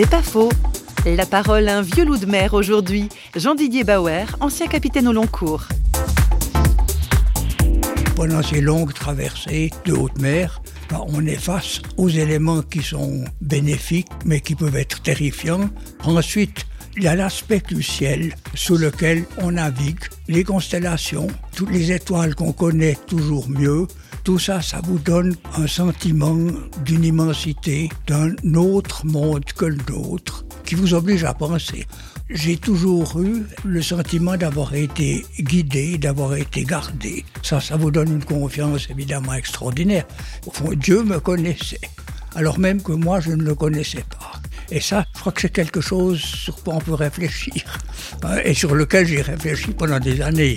C'est pas faux. La parole à un vieux loup de mer aujourd'hui, Jean-Didier Bauer, ancien capitaine au long cours. Pendant ces longues traversées de haute mer, ben, on est face aux éléments qui sont bénéfiques, mais qui peuvent être terrifiants. Ensuite, il y a l'aspect du ciel sous lequel on navigue, les constellations, toutes les étoiles qu'on connaît toujours mieux. Tout ça, ça vous donne un sentiment d'une immensité, d'un autre monde que le nôtre, qui vous oblige à penser. J'ai toujours eu le sentiment d'avoir été guidé, d'avoir été gardé. Ça, ça vous donne une confiance évidemment extraordinaire. Au fond, Dieu me connaissait, alors même que moi, je ne le connaissais pas. Et ça, je crois que c'est quelque chose sur quoi on peut réfléchir hein, et sur lequel j'ai réfléchi pendant des années.